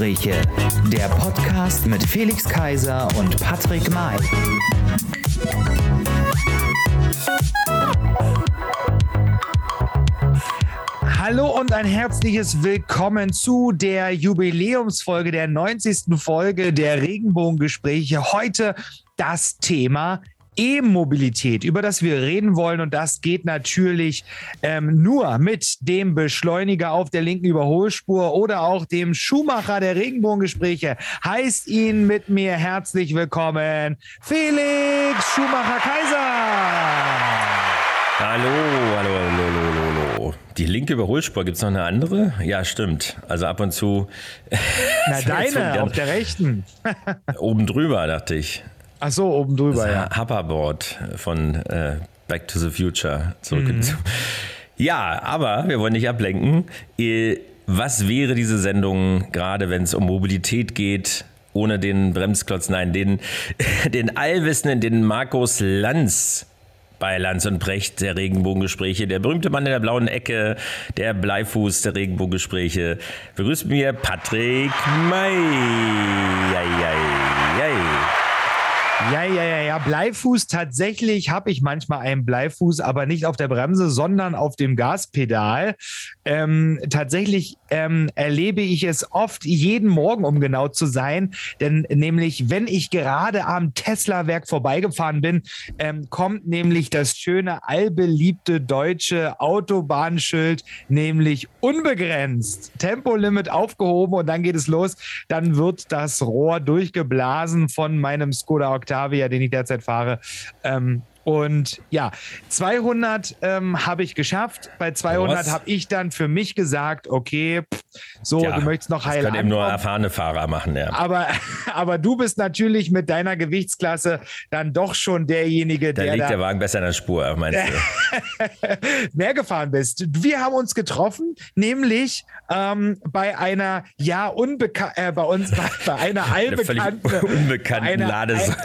Regenbogengespräche, der Podcast mit Felix Kaiser und Patrick May. Hallo und ein herzliches Willkommen zu der Jubiläumsfolge, der 90. Folge der Regenbogengespräche. Heute das Thema E-Mobilität, über das wir reden wollen. Und das geht natürlich ähm, nur mit dem Beschleuniger auf der linken Überholspur oder auch dem Schuhmacher der Regenbogengespräche. Heißt ihn mit mir herzlich willkommen, Felix Schumacher Kaiser. Hallo, hallo, hallo, hallo, hallo. Die linke Überholspur, gibt es noch eine andere? Ja, stimmt. Also ab und zu. Na, deine, auf der rechten. oben drüber, dachte ich. Ach so, oben drüber, das ja. Hoverboard von äh, Back to the Future zurück. Mhm. Ja, aber wir wollen nicht ablenken. Was wäre diese Sendung, gerade wenn es um Mobilität geht, ohne den Bremsklotz, nein, den, den Allwissenden, den Markus Lanz bei Lanz und Brecht der Regenbogengespräche, der berühmte Mann in der blauen Ecke, der Bleifuß der Regenbogengespräche. Begrüßt mir Patrick May. Jai, jai, jai. Ja, ja, ja, ja. Bleifuß, tatsächlich habe ich manchmal einen Bleifuß, aber nicht auf der Bremse, sondern auf dem Gaspedal. Ähm, tatsächlich ähm, erlebe ich es oft jeden Morgen, um genau zu sein. Denn nämlich, wenn ich gerade am Tesla-Werk vorbeigefahren bin, ähm, kommt nämlich das schöne, allbeliebte deutsche Autobahnschild, nämlich unbegrenzt. Tempolimit aufgehoben und dann geht es los. Dann wird das Rohr durchgeblasen von meinem Skoda Octavia Octavia, den ich derzeit fahre. Ähm, und ja, 200 ähm, habe ich geschafft. Bei 200 habe ich dann für mich gesagt, okay, pff, so, ja, du möchtest noch heil Das können eben nur erfahrene Fahrer machen, ja. Aber, aber du bist natürlich mit deiner Gewichtsklasse dann doch schon derjenige, da der. liegt da der Wagen besser in der Spur, meinst du? mehr gefahren bist. Wir haben uns getroffen, nämlich ähm, bei einer, ja, unbekannten, äh, bei uns, bei, bei einer allbekannten. unbekannten Ladesäule.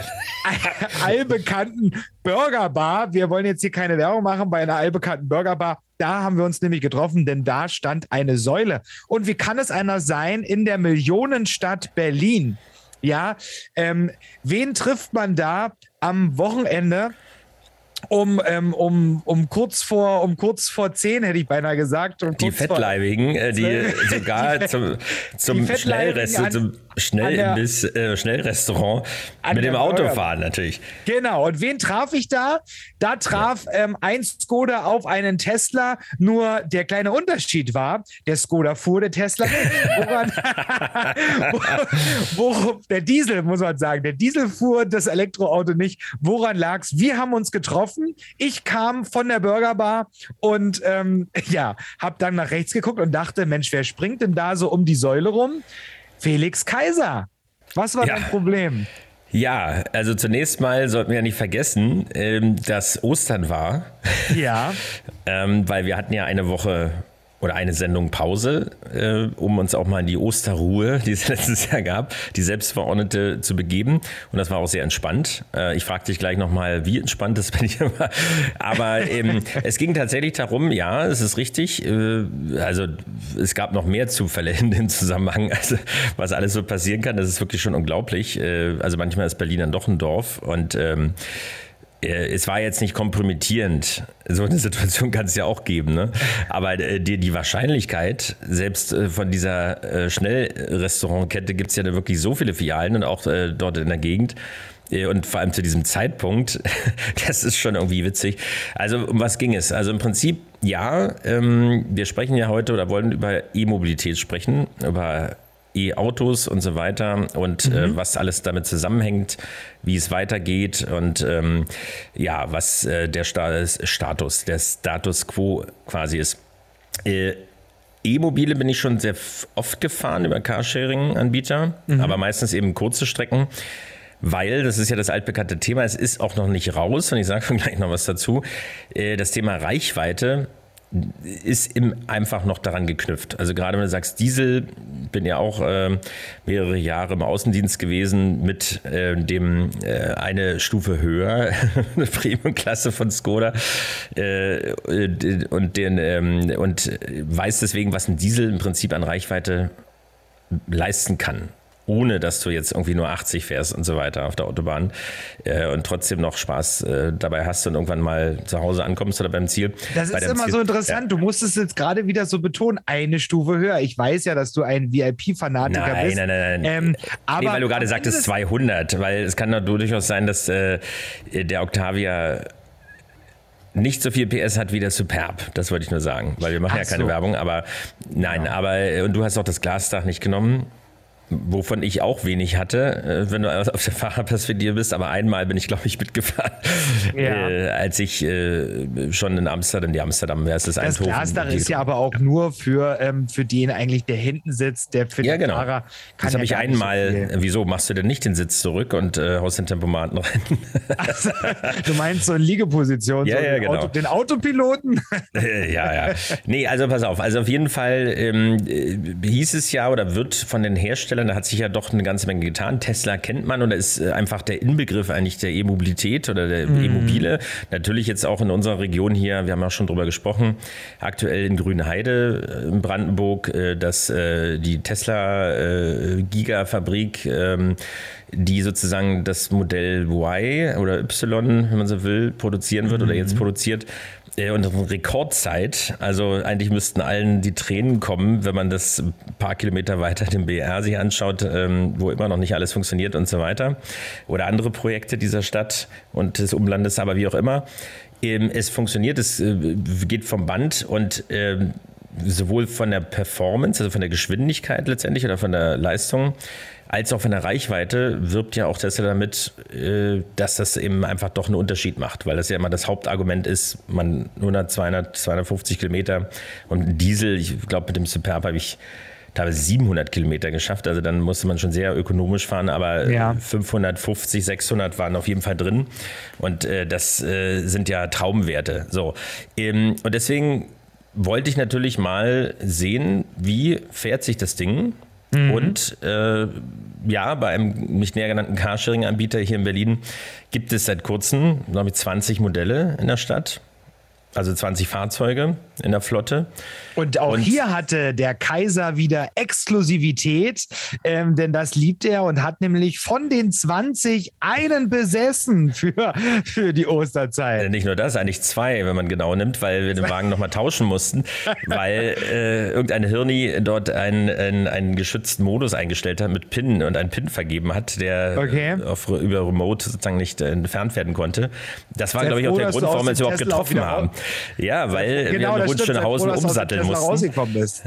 allbekannten Burgerbar. Wir wollen jetzt hier keine Werbung machen bei einer allbekannten Burgerbar. Da haben wir uns nämlich getroffen, denn da stand eine Säule. Und wie kann es einer sein in der Millionenstadt Berlin? Ja, ähm, wen trifft man da am Wochenende? um, ähm, um, um, kurz vor, um kurz vor zehn, hätte ich beinahe gesagt. die Fettleibigen, äh, die sogar die zum, zum Schnellrest, zum Schnellimbiss, äh, Schnellrestaurant mit dem Auto fahren natürlich. Genau. Und wen traf ich da? Da traf ja. ähm, ein Skoda auf einen Tesla. Nur der kleine Unterschied war, der Skoda fuhr, der Tesla Woran, wo, wo, der Diesel, muss man sagen, der Diesel fuhr, das Elektroauto nicht. Woran lag's? Wir haben uns getroffen. Ich kam von der Burgerbar und ähm, ja, habe dann nach rechts geguckt und dachte, Mensch, wer springt denn da so um die Säule rum? Felix Kaiser. Was war ja. dein Problem? Ja, also zunächst mal sollten wir ja nicht vergessen, ähm, dass Ostern war. Ja. ähm, weil wir hatten ja eine Woche oder eine Sendung Pause, äh, um uns auch mal in die Osterruhe, die es letztes Jahr gab, die Selbstverordnete zu begeben. Und das war auch sehr entspannt. Äh, ich frage dich gleich nochmal, wie entspannt das bin ich immer. Aber ähm, es ging tatsächlich darum, ja, es ist richtig. Äh, also es gab noch mehr Zufälle in dem Zusammenhang, also, was alles so passieren kann. Das ist wirklich schon unglaublich. Äh, also manchmal ist Berlin dann doch ein Dorf und ähm, äh, es war jetzt nicht kompromittierend. So eine Situation kann es ja auch geben. Ne? Aber äh, die, die Wahrscheinlichkeit, selbst äh, von dieser Schnellrestaurantkette gibt es ja wirklich so viele Filialen und auch dort in der Gegend. Und vor allem zu diesem Zeitpunkt, das ist schon irgendwie witzig. Also um was ging es? Also im Prinzip, ja, ähm, wir sprechen ja heute oder wollen über E-Mobilität sprechen, über E-Autos und so weiter und äh, mhm. äh, was alles damit zusammenhängt, wie es weitergeht und ähm, ja, was äh, der Status, der Status quo quasi ist. Äh, E-Mobile bin ich schon sehr oft gefahren über Carsharing-Anbieter, mhm. aber meistens eben kurze Strecken. Weil, das ist ja das altbekannte Thema, es ist auch noch nicht raus und ich sage gleich noch was dazu. Äh, das Thema Reichweite ist im einfach noch daran geknüpft. Also gerade wenn du sagst Diesel, bin ja auch äh, mehrere Jahre im Außendienst gewesen mit äh, dem äh, eine Stufe höher, eine Premium-Klasse von Skoda äh, und den ähm, und weiß deswegen, was ein Diesel im Prinzip an Reichweite leisten kann ohne dass du jetzt irgendwie nur 80 fährst und so weiter auf der Autobahn äh, und trotzdem noch Spaß äh, dabei hast und irgendwann mal zu Hause ankommst oder beim Ziel. Das ist immer Ziel. so interessant. Ja. Du musst es jetzt gerade wieder so betonen, eine Stufe höher. Ich weiß ja, dass du ein VIP-Fanatiker bist. Nein, nein, nein. Ähm, aber nee, weil du gerade sagtest 200, weil es kann doch durchaus sein, dass äh, der Octavia nicht so viel PS hat wie der Superb. Das wollte ich nur sagen, weil wir machen Ach ja keine so. Werbung. Aber nein, ja. aber äh, und du hast auch das Glasdach nicht genommen wovon ich auch wenig hatte, äh, wenn du auf der Fahrerperspektive bist. Aber einmal bin ich, glaube ich, mitgefahren, ja. äh, als ich äh, schon in Amsterdam, die Amsterdam, wer ist das? Das Glasdach ist ja aber auch nur für, ähm, für den eigentlich, der hinten sitzt, der für ja, den genau. Fahrer kann Das habe ich einmal, so wieso machst du denn nicht den Sitz zurück und äh, haust den Tempomaten rein? Also, du meinst so in Liegeposition, ja, so ja, genau. Auto, den Autopiloten? ja, ja. Nee, also pass auf, also auf jeden Fall ähm, äh, hieß es ja oder wird von den Herstellern Herstellern, da hat sich ja doch eine ganze Menge getan. Tesla kennt man und da ist äh, einfach der Inbegriff eigentlich der E-Mobilität oder der mhm. E-Mobile. Natürlich jetzt auch in unserer Region hier, wir haben auch schon drüber gesprochen, aktuell in Grünheide äh, in Brandenburg, äh, dass die Tesla Gigafabrik ähm, die sozusagen das Modell Y oder Y, wenn man so will, produzieren wird mhm. oder jetzt produziert, und Rekordzeit. Also eigentlich müssten allen die Tränen kommen, wenn man das ein paar Kilometer weiter den BR sich anschaut, ähm, wo immer noch nicht alles funktioniert und so weiter. Oder andere Projekte dieser Stadt und des Umlandes, aber wie auch immer. Ähm, es funktioniert, es äh, geht vom Band und ähm, sowohl von der Performance, also von der Geschwindigkeit letztendlich oder von der Leistung, als auch von der Reichweite wirbt ja auch Tesla damit, äh, dass das eben einfach doch einen Unterschied macht, weil das ja immer das Hauptargument ist, man 100, 200, 250 Kilometer und Diesel, ich glaube mit dem Superb habe ich teilweise 700 Kilometer geschafft, also dann musste man schon sehr ökonomisch fahren, aber ja. 550, 600 waren auf jeden Fall drin und äh, das äh, sind ja Traumwerte. So ähm, und deswegen wollte ich natürlich mal sehen, wie fährt sich das Ding Mhm. Und äh, ja, bei einem nicht näher genannten Carsharing-Anbieter hier in Berlin gibt es seit kurzem, glaube ich, 20 Modelle in der Stadt also 20 Fahrzeuge in der Flotte. Und auch und hier hatte der Kaiser wieder Exklusivität, ähm, denn das liebt er und hat nämlich von den 20 einen besessen für, für die Osterzeit. Äh, nicht nur das, eigentlich zwei, wenn man genau nimmt, weil wir den Wagen nochmal tauschen mussten, weil äh, irgendein Hirni dort einen, einen, einen, geschützten Modus eingestellt hat mit PIN und einen PIN vergeben hat, der okay. auf, über Remote sozusagen nicht äh, entfernt werden konnte. Das war, glaube ich, auch der Grund, warum wir uns überhaupt getroffen haben. Ja, weil genau, wir in Hausen umsatteln mussten.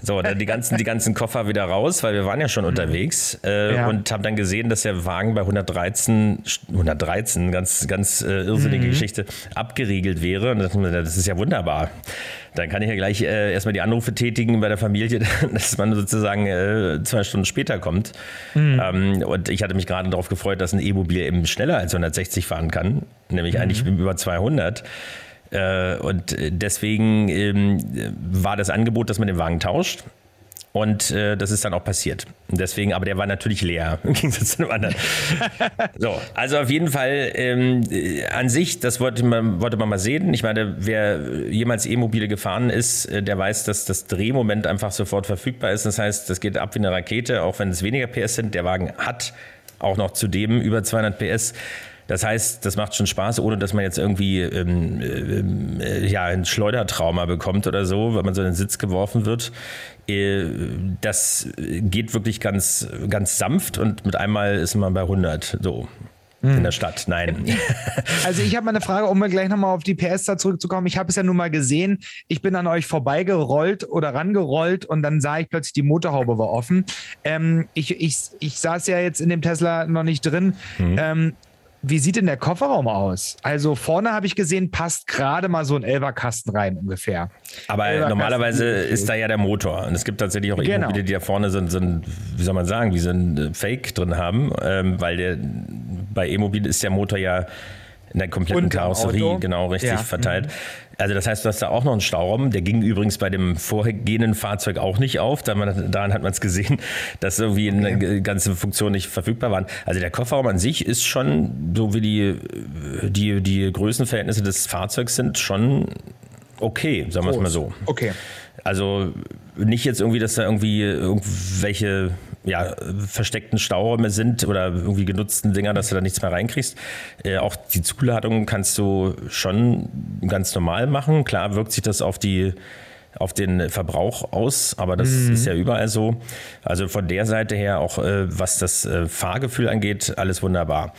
So, dann die ganzen, die ganzen Koffer wieder raus, weil wir waren ja schon mhm. unterwegs äh, ja. und haben dann gesehen, dass der Wagen bei 113, 113, ganz, ganz äh, irrsinnige mhm. Geschichte, abgeriegelt wäre. Und das ist ja wunderbar. Dann kann ich ja gleich äh, erstmal die Anrufe tätigen bei der Familie, dass man sozusagen äh, zwei Stunden später kommt. Mhm. Ähm, und ich hatte mich gerade darauf gefreut, dass ein E-Mobil eben schneller als 160 fahren kann, nämlich mhm. eigentlich über 200. Äh, und deswegen ähm, war das Angebot, dass man den Wagen tauscht. Und äh, das ist dann auch passiert. deswegen, aber der war natürlich leer im Gegensatz zu dem anderen. so, also auf jeden Fall ähm, äh, an sich, das wollte man, wollte man mal sehen. Ich meine, wer jemals E-Mobile gefahren ist, äh, der weiß, dass das Drehmoment einfach sofort verfügbar ist. Das heißt, das geht ab wie eine Rakete, auch wenn es weniger PS sind. Der Wagen hat auch noch zudem über 200 PS. Das heißt, das macht schon Spaß, ohne dass man jetzt irgendwie ähm, äh, ja, ein Schleudertrauma bekommt oder so, weil man so in den Sitz geworfen wird. Äh, das geht wirklich ganz, ganz sanft und mit einmal ist man bei 100. So. In der Stadt, nein. Also ich habe mal eine Frage, um mal gleich nochmal auf die PS da zurückzukommen. Ich habe es ja nun mal gesehen. Ich bin an euch vorbeigerollt oder rangerollt und dann sah ich plötzlich, die Motorhaube war offen. Ähm, ich, ich, ich saß ja jetzt in dem Tesla noch nicht drin. Mhm. Ähm, wie sieht denn der Kofferraum aus? Also vorne habe ich gesehen, passt gerade mal so ein Elverkasten rein ungefähr. Aber normalerweise ist da ja der Motor. Und es gibt tatsächlich auch genau. Immobilien, die da vorne so ein, wie soll man sagen, wie so ein Fake drin haben, ähm, weil der bei E-Mobil ist der Motor ja in der kompletten Karosserie genau richtig ja. verteilt. Mhm. Also das heißt, du hast da auch noch einen Stauraum. Der ging übrigens bei dem vorhergehenden Fahrzeug auch nicht auf. Daran hat man es gesehen, dass irgendwie okay. eine ganze Funktion nicht verfügbar waren. Also der Kofferraum an sich ist schon, so wie die, die, die Größenverhältnisse des Fahrzeugs sind, schon okay, sagen wir es mal so. Okay. Also nicht jetzt irgendwie, dass da irgendwie irgendwelche ja, versteckten Stauräume sind oder irgendwie genutzten Dinger, dass du da nichts mehr reinkriegst. Äh, auch die Zuladung kannst du schon ganz normal machen. Klar wirkt sich das auf die auf den Verbrauch aus, aber das mhm. ist ja überall so. Also von der Seite her auch, äh, was das äh, Fahrgefühl angeht, alles wunderbar.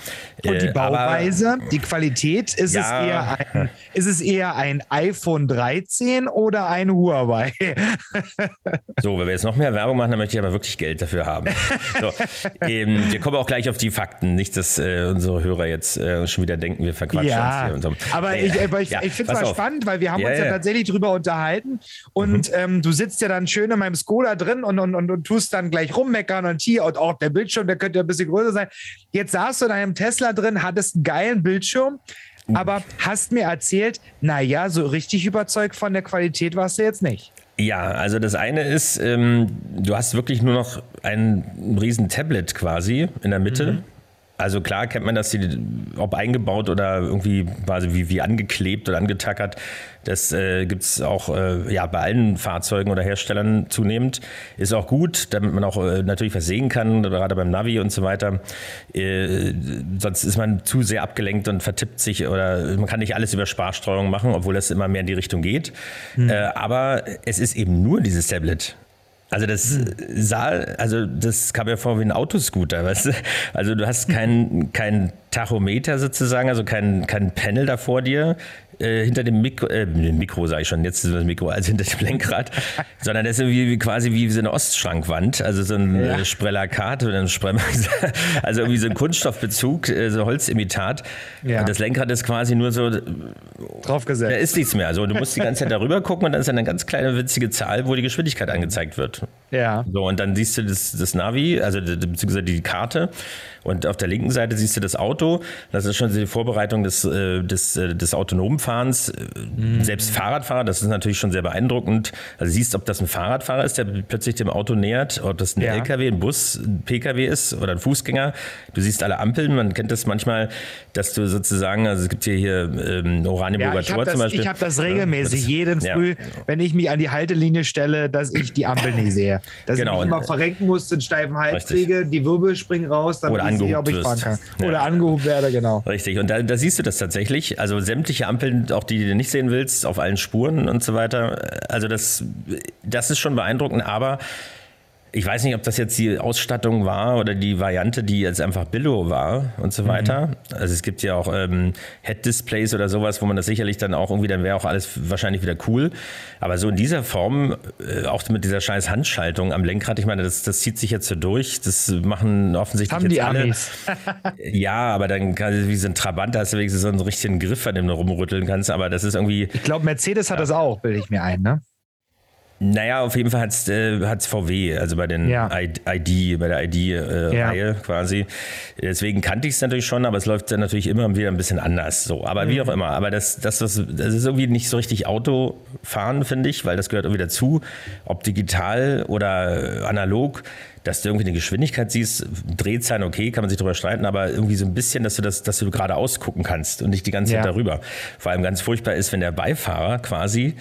Und die äh, Bauweise, aber, die Qualität, ist, ja, es eher ein, ist es eher ein iPhone 13 oder ein Huawei? so, wenn wir jetzt noch mehr Werbung machen, dann möchte ich aber wirklich Geld dafür haben. So, ähm, wir kommen auch gleich auf die Fakten, nicht, dass äh, unsere Hörer jetzt äh, schon wieder denken, wir verquatschen ja, uns hier. Und so. Aber ich, ich, ja, ich finde es mal auf. spannend, weil wir haben ja, uns ja, tatsächlich drüber unterhalten und mhm. ähm, du sitzt ja dann schön in meinem Skoda drin und, und, und, und tust dann gleich rummeckern und hier und auch der Bildschirm, der könnte ja ein bisschen größer sein. Jetzt saßt du in einem Tesla drin, hattest einen geilen Bildschirm, mhm. aber hast mir erzählt, naja, so richtig überzeugt von der Qualität warst du jetzt nicht. Ja, also das eine ist, ähm, du hast wirklich nur noch ein riesen Tablet quasi in der Mitte. Mhm also klar kennt man das, ob eingebaut oder irgendwie quasi wie, wie angeklebt oder angetackert. Das äh, gibt es auch äh, ja, bei allen Fahrzeugen oder Herstellern zunehmend. Ist auch gut, damit man auch äh, natürlich was sehen kann, gerade beim Navi und so weiter. Äh, sonst ist man zu sehr abgelenkt und vertippt sich oder man kann nicht alles über Sparsteuerung machen, obwohl das immer mehr in die Richtung geht. Hm. aber es ist eben nur dieses Tablet. Also das sah, also das kam mir vor wie ein Autoscooter, weißt du? Also du hast kein, kein Tachometer sozusagen, also kein, kein Panel da vor dir, äh, hinter dem Mikro, äh, Mikro sage ich schon, jetzt ist das Mikro, also hinter dem Lenkrad, sondern das ist wie, wie, quasi wie so eine Ostschrankwand, also so ein ja. Sprellakat oder ein Spremmer, also irgendwie so ein Kunststoffbezug, äh, so Holzimitat. Ja. Und das Lenkrad ist quasi nur so draufgesetzt. Da ist nichts mehr. Also du musst die ganze Zeit darüber gucken und dann ist eine ganz kleine winzige Zahl, wo die Geschwindigkeit angezeigt wird. Ja. So, und dann siehst du das, das Navi, also beziehungsweise die Karte und auf der linken Seite siehst du das Auto. Das ist schon die Vorbereitung des, äh, des, äh, des autonomen Fahrens. Mhm. Selbst Fahrradfahrer, das ist natürlich schon sehr beeindruckend. Also siehst, ob das ein Fahrradfahrer ist, der plötzlich dem Auto nähert, ob das ein ja. LKW, ein Bus, ein PKW ist oder ein Fußgänger. Du siehst alle Ampeln. Man kennt das manchmal, dass du sozusagen, also es gibt hier, hier ähm, Oranienburger ja, Tor das, zum Beispiel. Ich habe das regelmäßig, ja, jeden Früh, wenn ich mich an die Haltelinie stelle, dass ich die Ampel nicht sehe. Dass genau. ich mich immer verrenken muss, den steifen Hals kriege, die Wirbel springen raus, dann Oder angehoben ob ich fahren kann. Ja. Oder angehoben werde, genau. Richtig. Und da, da, siehst du das tatsächlich. Also sämtliche Ampeln, auch die, die du nicht sehen willst, auf allen Spuren und so weiter. Also das, das ist schon beeindruckend, aber ich weiß nicht, ob das jetzt die Ausstattung war oder die Variante, die jetzt einfach Billo war und so weiter. Mhm. Also es gibt ja auch ähm, Head-Displays oder sowas, wo man das sicherlich dann auch irgendwie, dann wäre auch alles wahrscheinlich wieder cool. Aber so in dieser Form, äh, auch mit dieser scheiß Handschaltung am Lenkrad, ich meine, das, das zieht sich jetzt so durch. Das machen offensichtlich Haben jetzt die alle. Amis. ja, aber dann kann, wie so ein Trabant, da hast du wenigstens so einen richtigen Griff, an dem du rumrütteln kannst. Aber das ist irgendwie. Ich glaube, Mercedes hat ja. das auch, bilde ich mir ein, ne? Naja, auf jeden Fall hat es äh, VW, also bei den ja. ID, bei der ID-Reihe äh, ja. quasi. Deswegen kannte ich es natürlich schon, aber es läuft dann natürlich immer wieder ein bisschen anders. So, aber mhm. wie auch immer. Aber das, das, das, das ist irgendwie nicht so richtig Autofahren, finde ich, weil das gehört irgendwie dazu. Ob digital oder analog, dass du irgendwie eine Geschwindigkeit siehst, Drehzahlen, okay, kann man sich drüber streiten, aber irgendwie so ein bisschen, dass du das, dass du gerade ausgucken kannst und nicht die ganze Zeit ja. darüber. Vor allem ganz furchtbar ist, wenn der Beifahrer quasi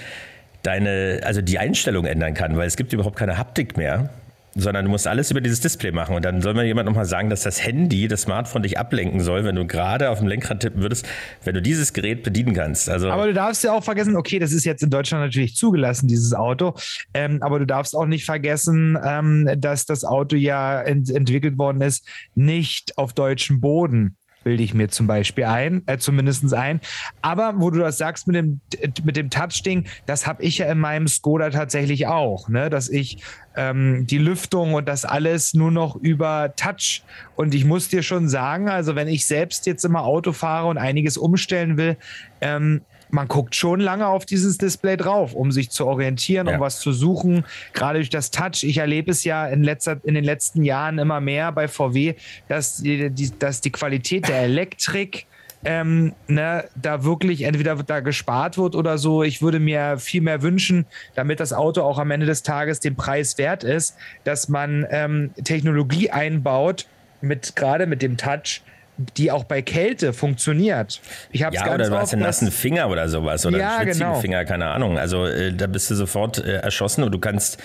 deine, also die Einstellung ändern kann, weil es gibt überhaupt keine Haptik mehr sondern du musst alles über dieses Display machen. Und dann soll mir jemand nochmal sagen, dass das Handy, das Smartphone dich ablenken soll, wenn du gerade auf dem Lenkrad tippen würdest, wenn du dieses Gerät bedienen kannst. Also aber du darfst ja auch vergessen, okay, das ist jetzt in Deutschland natürlich zugelassen, dieses Auto, ähm, aber du darfst auch nicht vergessen, ähm, dass das Auto ja ent entwickelt worden ist, nicht auf deutschem Boden bilde ich mir zum Beispiel ein, äh, zumindest ein. Aber wo du das sagst mit dem, mit dem Touch-Ding, das habe ich ja in meinem Skoda tatsächlich auch, ne? dass ich ähm, die Lüftung und das alles nur noch über Touch. Und ich muss dir schon sagen, also wenn ich selbst jetzt immer Auto fahre und einiges umstellen will, ähm, man guckt schon lange auf dieses Display drauf, um sich zu orientieren, ja. um was zu suchen. Gerade durch das Touch. Ich erlebe es ja in, letzter, in den letzten Jahren immer mehr bei VW, dass die, die dass die Qualität der Elektrik ähm, ne, da wirklich entweder da gespart wird oder so. Ich würde mir viel mehr wünschen, damit das Auto auch am Ende des Tages den Preis wert ist, dass man ähm, Technologie einbaut, mit gerade mit dem Touch, die auch bei Kälte funktioniert. Ich hab's ja, ganz oder du hast einen nassen Finger oder sowas oder ja, einen schwitzigen genau. Finger, keine Ahnung. Also äh, da bist du sofort äh, erschossen und du kannst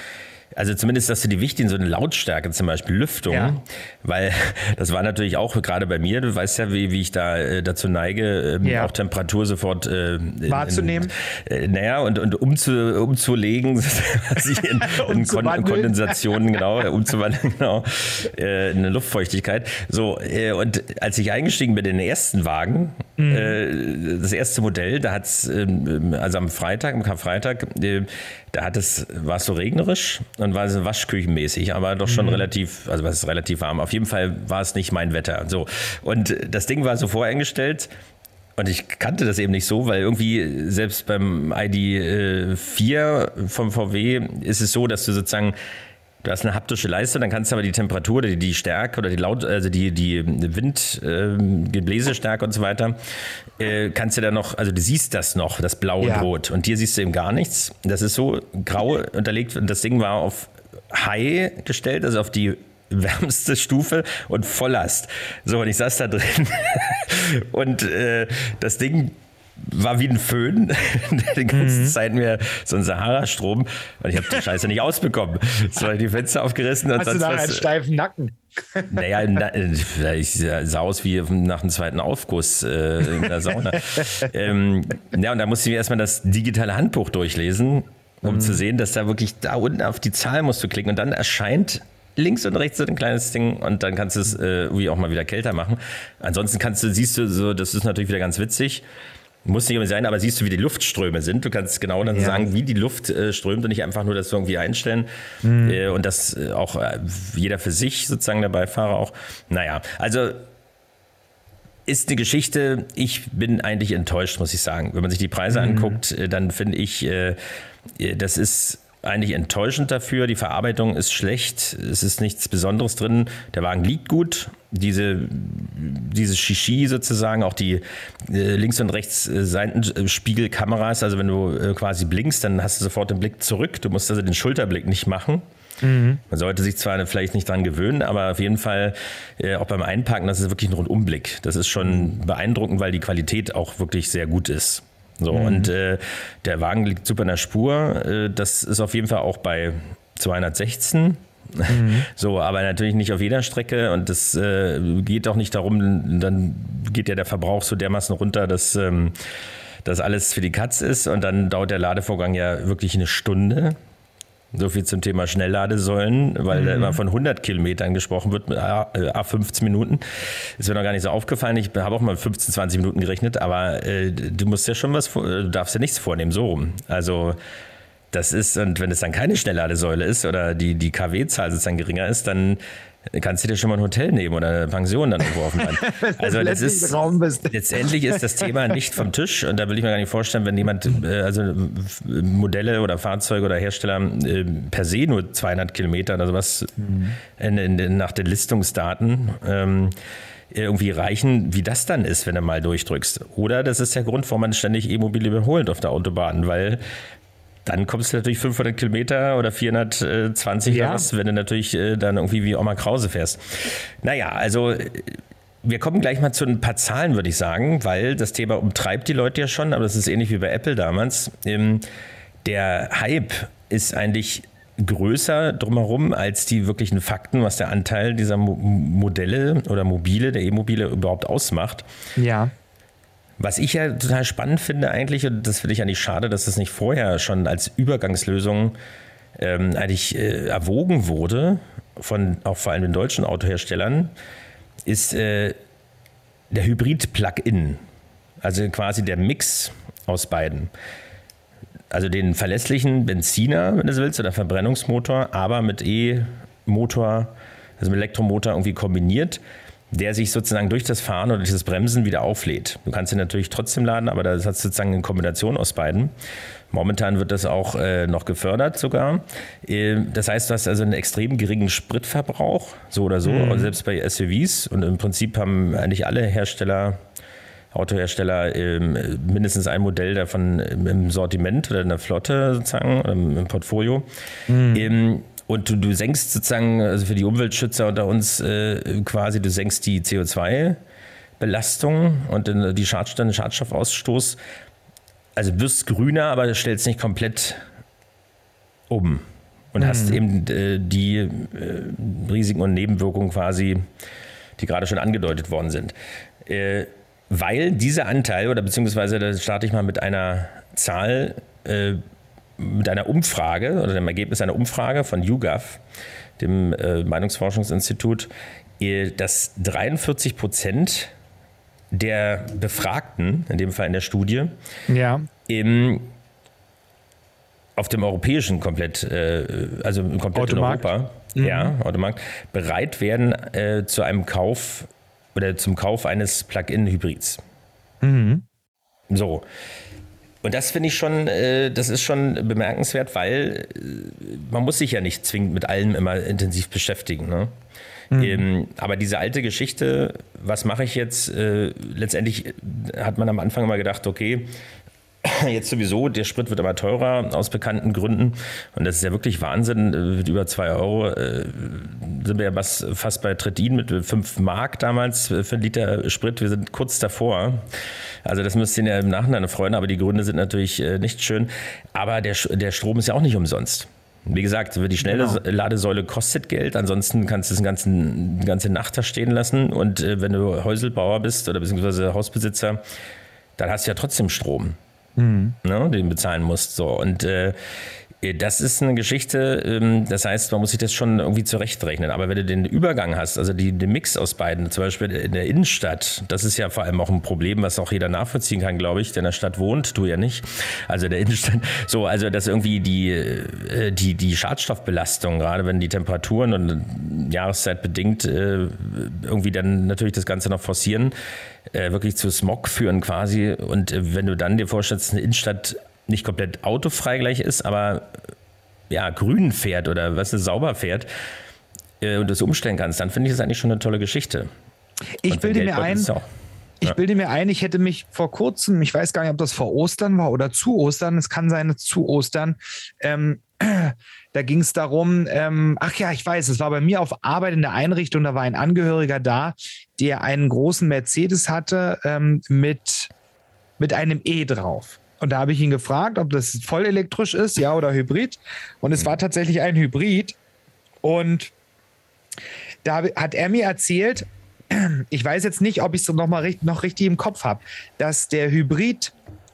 also zumindest, dass du die wichtigen, so eine Lautstärke zum Beispiel, Lüftung, ja. Weil das war natürlich auch gerade bei mir, du weißt ja, wie, wie ich da äh, dazu neige, ähm, ja. auch Temperatur sofort äh, wahrzunehmen. Äh, naja, und, und umzu, umzulegen, in, in Kon Kondensationen, genau, umzuwandeln, genau, äh, eine Luftfeuchtigkeit. So, äh, und als ich eingestiegen bin in den ersten Wagen, mhm. Äh, das erste Modell, da hat es, ähm, also am Freitag, am Karfreitag, da hat es, war es so regnerisch und war es waschküchenmäßig, aber doch schon mhm. relativ, also was ist relativ warm. Auf jeden Fall war es nicht mein Wetter. So. Und das Ding war so voreingestellt. Und ich kannte das eben nicht so, weil irgendwie selbst beim ID4 äh, vom VW ist es so, dass du sozusagen Du hast eine haptische Leiste, dann kannst du aber die Temperatur, die, die Stärke oder die Laut, also die, die Wind, äh, Gebläsestärke und so weiter, äh, kannst du da noch, also du siehst das noch, das Blau ja. und Rot. Und hier siehst du eben gar nichts. Das ist so grau unterlegt und das Ding war auf High gestellt, also auf die wärmste Stufe und Volllast. So, und ich saß da drin und äh, das Ding war wie ein Föhn, die ganze mhm. Zeit mir so ein Sahara-Strom und ich habe die Scheiße nicht ausbekommen. So die Fenster aufgerissen und Hast sonst du da was. einen steifen Nacken? Naja, ich sah aus wie nach dem zweiten Aufguss äh, in der Sauna. ähm, ja, und da musste ich erstmal das digitale Handbuch durchlesen, um mhm. zu sehen, dass da wirklich da unten auf die Zahl musst du klicken und dann erscheint links und rechts so ein kleines Ding und dann kannst du es äh, irgendwie auch mal wieder kälter machen. Ansonsten kannst du, siehst du so, das ist natürlich wieder ganz witzig. Muss nicht immer sein, aber siehst du, wie die Luftströme sind. Du kannst genau dann ja. sagen, wie die Luft äh, strömt und nicht einfach nur das irgendwie einstellen. Mhm. Äh, und das äh, auch äh, jeder für sich, sozusagen der Beifahrer auch. Naja, also ist eine Geschichte, ich bin eigentlich enttäuscht, muss ich sagen. Wenn man sich die Preise mhm. anguckt, äh, dann finde ich, das ist eigentlich enttäuschend dafür. Die Verarbeitung ist schlecht. Es ist nichts Besonderes drin. Der Wagen liegt gut. Diese, diese Shishi sozusagen, auch die äh, links und rechts äh, Seitenspiegelkameras. Also wenn du äh, quasi blinkst, dann hast du sofort den Blick zurück. Du musst also den Schulterblick nicht machen. Mhm. Man sollte sich zwar vielleicht nicht dran gewöhnen, aber auf jeden Fall äh, auch beim Einparken, das ist wirklich ein Rundumblick. Das ist schon beeindruckend, weil die Qualität auch wirklich sehr gut ist. So, mhm. und äh, der Wagen liegt super in der Spur. Äh, das ist auf jeden Fall auch bei 216. Mhm. So, aber natürlich nicht auf jeder Strecke und das äh, geht auch nicht darum, dann geht ja der Verbrauch so dermaßen runter, dass ähm, das alles für die Katz ist und dann dauert der Ladevorgang ja wirklich eine Stunde. So viel zum Thema Schnellladesäulen, weil mhm. da immer von 100 Kilometern gesprochen wird, a, a 15 Minuten. Ist mir noch gar nicht so aufgefallen. Ich habe auch mal 15, 20 Minuten gerechnet, aber äh, du musst ja schon was, du darfst ja nichts vornehmen, so rum. Also das ist, und wenn es dann keine Schnellladesäule ist oder die, die KW-Zahl sozusagen geringer ist, dann kannst du dir schon mal ein Hotel nehmen oder eine Pension dann irgendwo auf dem Land. Also das ist letztendlich ist das Thema nicht vom Tisch und da will ich mir gar nicht vorstellen, wenn jemand äh, also Modelle oder Fahrzeuge oder Hersteller äh, per se nur 200 Kilometer oder sowas mhm. in, in, nach den Listungsdaten ähm, irgendwie reichen, wie das dann ist, wenn du mal durchdrückst. Oder das ist der Grund, warum man ständig E-Mobile überholt auf der Autobahn, weil dann kommst du natürlich 500 Kilometer oder 420 ja. was, wenn du natürlich äh, dann irgendwie wie Oma Krause fährst. Naja, also äh, wir kommen gleich mal zu ein paar Zahlen, würde ich sagen, weil das Thema umtreibt die Leute ja schon, aber das ist ähnlich wie bei Apple damals. Ähm, der Hype ist eigentlich größer drumherum als die wirklichen Fakten, was der Anteil dieser Mo Modelle oder Mobile, der E-Mobile überhaupt ausmacht. Ja. Was ich ja total spannend finde eigentlich, und das finde ich eigentlich schade, dass das nicht vorher schon als Übergangslösung ähm, eigentlich äh, erwogen wurde, von auch vor allem den deutschen Autoherstellern, ist äh, der Hybrid-Plug-in. Also quasi der Mix aus beiden. Also den verlässlichen Benziner, wenn du so willst, oder Verbrennungsmotor, aber mit E-Motor, also mit Elektromotor irgendwie kombiniert der sich sozusagen durch das Fahren oder durch das Bremsen wieder auflädt. Du kannst ihn natürlich trotzdem laden, aber das hat sozusagen eine Kombination aus beiden. Momentan wird das auch äh, noch gefördert sogar. Äh, das heißt, du hast also einen extrem geringen Spritverbrauch, so oder so, mhm. selbst bei SUVs. Und im Prinzip haben eigentlich alle Hersteller Autohersteller ähm, mindestens ein Modell davon im Sortiment oder in der Flotte sozusagen, im Portfolio. Mhm. Ähm, und du, du senkst sozusagen, also für die Umweltschützer unter uns äh, quasi, du senkst die CO2-Belastung und den, die Schad, den Schadstoffausstoß. Also du wirst grüner, aber stellst nicht komplett um. und mhm. hast eben äh, die äh, Risiken und Nebenwirkungen quasi, die gerade schon angedeutet worden sind. Äh, weil dieser Anteil, oder beziehungsweise da starte ich mal mit einer Zahl, mit einer Umfrage oder dem Ergebnis einer Umfrage von YouGov, dem äh, Meinungsforschungsinstitut, äh, dass 43 Prozent der Befragten, in dem Fall in der Studie, ja. im, auf dem europäischen komplett, äh, also komplett Automarkt. in Europa, mhm. ja, Automarkt, bereit werden äh, zu einem Kauf oder zum Kauf eines Plug-in-Hybrids. Mhm. So. Und das finde ich schon, äh, das ist schon bemerkenswert, weil äh, man muss sich ja nicht zwingend mit allem immer intensiv beschäftigen. Ne? Mhm. Ähm, aber diese alte Geschichte, was mache ich jetzt? Äh, letztendlich hat man am Anfang immer gedacht, okay, jetzt sowieso, der Sprit wird aber teurer aus bekannten Gründen. Und das ist ja wirklich Wahnsinn. Mit über zwei Euro äh, sind wir ja fast, fast bei Trittin mit fünf Mark damals für einen Liter Sprit. Wir sind kurz davor. Also das müsst ihr ja im Nachhinein freuen, aber die Gründe sind natürlich äh, nicht schön. Aber der, der Strom ist ja auch nicht umsonst. Wie gesagt, die schnelle genau. Ladesäule kostet Geld, ansonsten kannst du es eine ganze Nacht da stehen lassen. Und äh, wenn du Häuselbauer bist oder beziehungsweise Hausbesitzer, dann hast du ja trotzdem Strom mhm. ne, den bezahlen musst. So. Und äh, das ist eine Geschichte, ähm, das heißt, man muss sich das schon irgendwie zurechtrechnen. Aber wenn du den Übergang hast, also die, den Mix aus beiden, zum Beispiel in der Innenstadt, das ist ja vor allem auch ein Problem, was auch jeder nachvollziehen kann, glaube ich, der in der Stadt wohnt, du ja nicht. Also in der Innenstadt, so, also dass irgendwie die, äh, die, die Schadstoffbelastung, gerade wenn die Temperaturen und Jahreszeit bedingt äh, irgendwie dann natürlich das Ganze noch forcieren, äh, wirklich zu Smog führen quasi. Und wenn du dann dir vorstellst, eine Innenstadt nicht komplett autofrei gleich ist, aber ja, grün fährt oder was ist sauber fährt äh, und das umstellen kannst, dann finde ich das eigentlich schon eine tolle Geschichte. Ich bilde mir ein, ich bilde mir ein, ich hätte mich vor kurzem, ich weiß gar nicht, ob das vor Ostern war oder zu Ostern, es kann sein, zu Ostern, ähm, da ging es darum, ähm, ach ja, ich weiß, es war bei mir auf Arbeit in der Einrichtung, da war ein Angehöriger da, der einen großen Mercedes hatte ähm, mit, mit einem E drauf. Und da habe ich ihn gefragt, ob das voll elektrisch ist, ja oder Hybrid. Und es war tatsächlich ein Hybrid. Und da hat er mir erzählt, ich weiß jetzt nicht, ob ich es noch mal noch richtig im Kopf habe, dass der Hybrid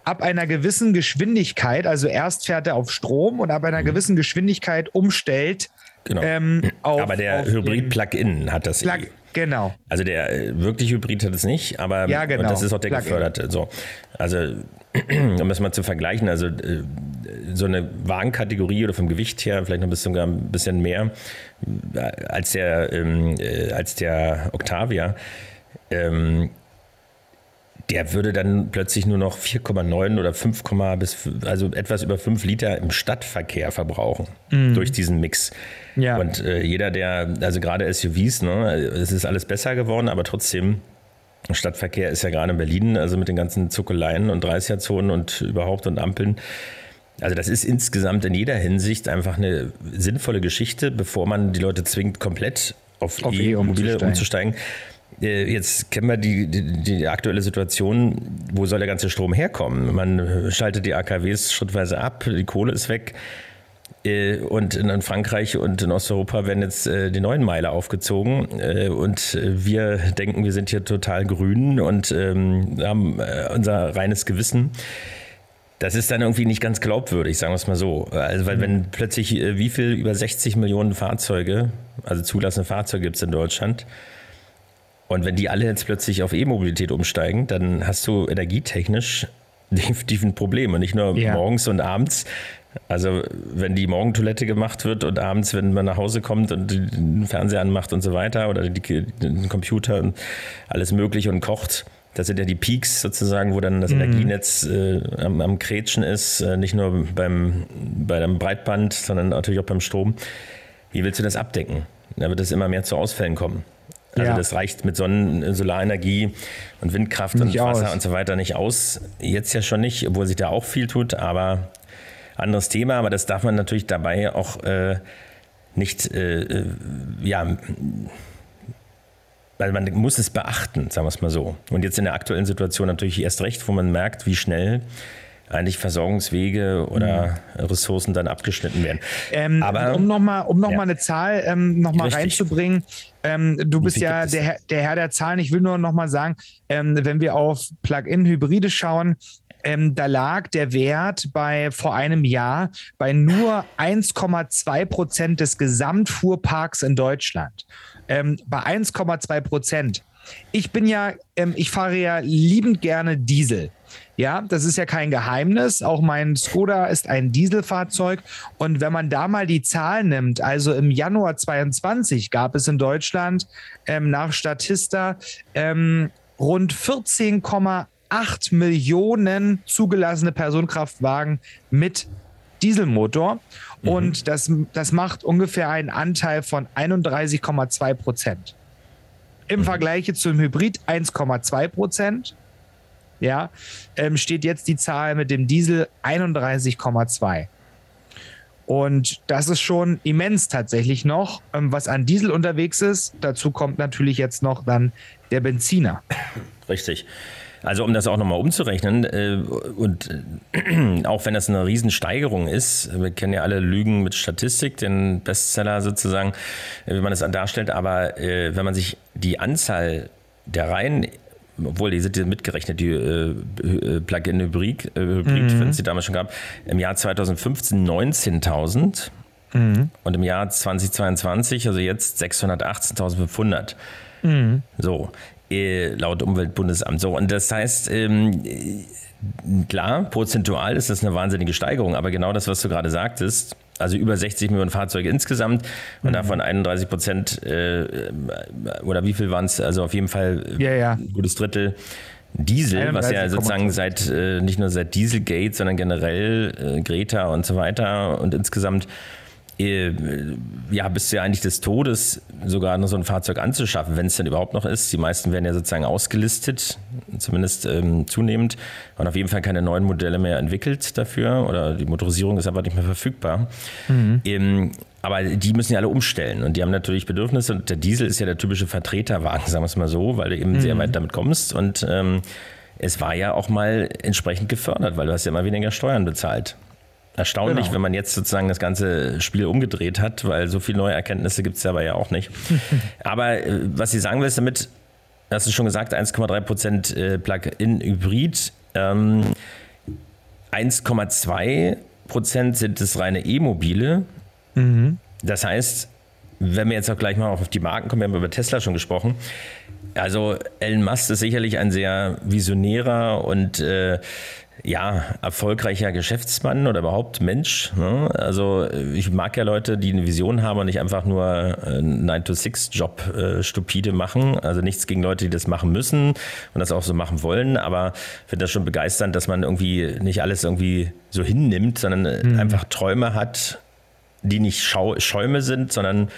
ab einer gewissen Geschwindigkeit, also erst fährt er auf Strom und ab einer mhm. gewissen Geschwindigkeit umstellt. Genau. Ähm, auf, aber der Hybrid-Plug-in hat das. Plug, genau. Also der äh, wirklich Hybrid hat es nicht, aber ja, genau. und das ist auch der geförderte. So. Also um das mal zu vergleichen, also äh, so eine Wagenkategorie oder vom Gewicht her vielleicht noch sogar ein bisschen mehr äh, als der, ähm, äh, als der Octavia, ähm, der würde dann plötzlich nur noch 4,9 oder 5, bis also etwas über 5 Liter im Stadtverkehr verbrauchen mhm. durch diesen Mix. Ja. Und äh, jeder, der, also gerade SUVs, ne, es ist alles besser geworden, aber trotzdem Stadtverkehr ist ja gerade in Berlin, also mit den ganzen Zuckeleien und 30er-Zonen und überhaupt und Ampeln. Also das ist insgesamt in jeder Hinsicht einfach eine sinnvolle Geschichte, bevor man die Leute zwingt, komplett auf, auf E-Mobile umzusteigen. umzusteigen. Äh, jetzt kennen wir die, die, die, aktuelle Situation, wo soll der ganze Strom herkommen? Man schaltet die AKWs schrittweise ab, die Kohle ist weg. Äh, und in Frankreich und in Osteuropa werden jetzt äh, die neuen Meiler aufgezogen. Und wir denken, wir sind hier total grün und ähm, haben unser reines Gewissen. Das ist dann irgendwie nicht ganz glaubwürdig, sagen wir es mal so. Also, weil wenn plötzlich wie viel über 60 Millionen Fahrzeuge, also zulassende Fahrzeuge gibt es in Deutschland, und wenn die alle jetzt plötzlich auf E-Mobilität umsteigen, dann hast du energietechnisch definitiv ein Problem. Und nicht nur ja. morgens und abends, also wenn die Morgentoilette gemacht wird und abends, wenn man nach Hause kommt und den Fernseher anmacht und so weiter oder die, den Computer und alles mögliche und kocht, das sind ja die Peaks sozusagen, wo dann das mhm. Energienetz äh, am, am Kretschen ist, äh, nicht nur beim, bei dem Breitband, sondern natürlich auch beim Strom. Wie willst du das abdecken? Da wird es immer mehr zu Ausfällen kommen. Also ja. das reicht mit Sonnen-, Solarenergie und Windkraft nicht und Wasser aus. und so weiter nicht aus. Jetzt ja schon nicht, obwohl sich da auch viel tut, aber anderes Thema, aber das darf man natürlich dabei auch äh, nicht, äh, äh ja, weil man muss es beachten, sagen wir es mal so. Und jetzt in der aktuellen Situation natürlich erst recht, wo man merkt, wie schnell eigentlich Versorgungswege oder mhm. Ressourcen dann abgeschnitten werden. Ähm, Aber um nochmal um noch ja. eine Zahl ähm, noch reinzubringen, ähm, du bist ja der, der Herr der Zahlen. Ich will nur nochmal sagen, ähm, wenn wir auf Plug-in-Hybride schauen, ähm, da lag der Wert bei vor einem Jahr bei nur 1,2 Prozent des Gesamtfuhrparks in Deutschland. Ähm, bei 1,2 Prozent. Ich bin ja, ähm, ich fahre ja liebend gerne Diesel. Ja, das ist ja kein Geheimnis. Auch mein Skoda ist ein Dieselfahrzeug. Und wenn man da mal die Zahlen nimmt, also im Januar 22 gab es in Deutschland ähm, nach Statista ähm, rund 14,8 Millionen zugelassene Personenkraftwagen mit Dieselmotor. Mhm. Und das, das macht ungefähr einen Anteil von 31,2 Prozent. Im mhm. Vergleich zum Hybrid 1,2 Prozent ja, ähm, steht jetzt die Zahl mit dem Diesel 31,2. Und das ist schon immens tatsächlich noch, ähm, was an Diesel unterwegs ist. Dazu kommt natürlich jetzt noch dann der Benziner. Richtig. Also um das auch nochmal umzurechnen äh, und äh, auch wenn das eine Riesensteigerung ist, wir kennen ja alle Lügen mit Statistik, den Bestseller sozusagen, äh, wie man das darstellt, aber äh, wenn man sich die Anzahl der rein obwohl die sind ja mitgerechnet, die äh, äh Plug-in-Hybrid, äh, Hybrid, mhm. wenn es die damals schon gab, im Jahr 2015 19.000 mhm. und im Jahr 2022, also jetzt 618.500. Mhm. So, äh, laut Umweltbundesamt. So, und das heißt, ähm, klar, prozentual ist das eine wahnsinnige Steigerung, aber genau das, was du gerade sagtest, also über 60 Millionen Fahrzeuge insgesamt und mhm. davon 31 Prozent äh, oder wie viel waren es? Also auf jeden Fall ja, ja. ein gutes Drittel. Diesel, was ja sozusagen seit äh, nicht nur seit Dieselgate, sondern generell äh, Greta und so weiter und insgesamt äh, ja, bist du ja eigentlich des Todes, sogar noch so ein Fahrzeug anzuschaffen, wenn es denn überhaupt noch ist. Die meisten werden ja sozusagen ausgelistet, zumindest ähm, zunehmend, und auf jeden Fall keine neuen Modelle mehr entwickelt dafür oder die Motorisierung ist aber nicht mehr verfügbar. Mhm. Ähm, aber die müssen ja alle umstellen und die haben natürlich Bedürfnisse und der Diesel ist ja der typische Vertreterwagen, sagen wir es mal so, weil du eben mhm. sehr weit damit kommst und ähm, es war ja auch mal entsprechend gefördert, weil du hast ja immer weniger Steuern bezahlt. Erstaunlich, genau. wenn man jetzt sozusagen das ganze Spiel umgedreht hat, weil so viele neue Erkenntnisse gibt es dabei ja auch nicht. Aber äh, was ich sagen will, ist damit, hast du schon gesagt, 1,3 Prozent äh, Plug-in-Hybrid, ähm, 1,2 Prozent sind das reine E-Mobile. Mhm. Das heißt, wenn wir jetzt auch gleich mal auf die Marken kommen, wir haben über Tesla schon gesprochen. Also Elon Musk ist sicherlich ein sehr visionärer und äh, ja, erfolgreicher Geschäftsmann oder überhaupt Mensch. Ne? Also ich mag ja Leute, die eine Vision haben und nicht einfach nur einen 9-to-6-Job äh, stupide machen. Also nichts gegen Leute, die das machen müssen und das auch so machen wollen. Aber ich finde das schon begeisternd, dass man irgendwie nicht alles irgendwie so hinnimmt, sondern mhm. einfach Träume hat, die nicht Schau Schäume sind, sondern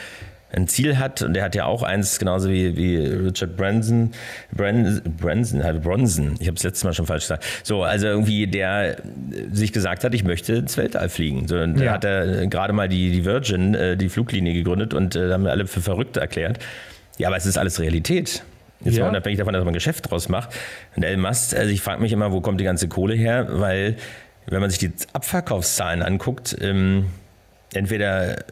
ein Ziel hat, und der hat ja auch eins, genauso wie, wie Richard Branson, Branson, Branson, halt Bronson, ich habe es letztes Mal schon falsch gesagt. So, also irgendwie, der sich gesagt hat, ich möchte ins Weltall fliegen. So, und ja. da hat er gerade mal die, die Virgin, äh, die Fluglinie gegründet und äh, haben wir alle für verrückt erklärt. Ja, aber es ist alles Realität. Jetzt ja. mal unabhängig davon, dass man ein Geschäft draus macht. Und Elon Musk, also ich frage mich immer, wo kommt die ganze Kohle her? Weil, wenn man sich die Abverkaufszahlen anguckt, ähm, entweder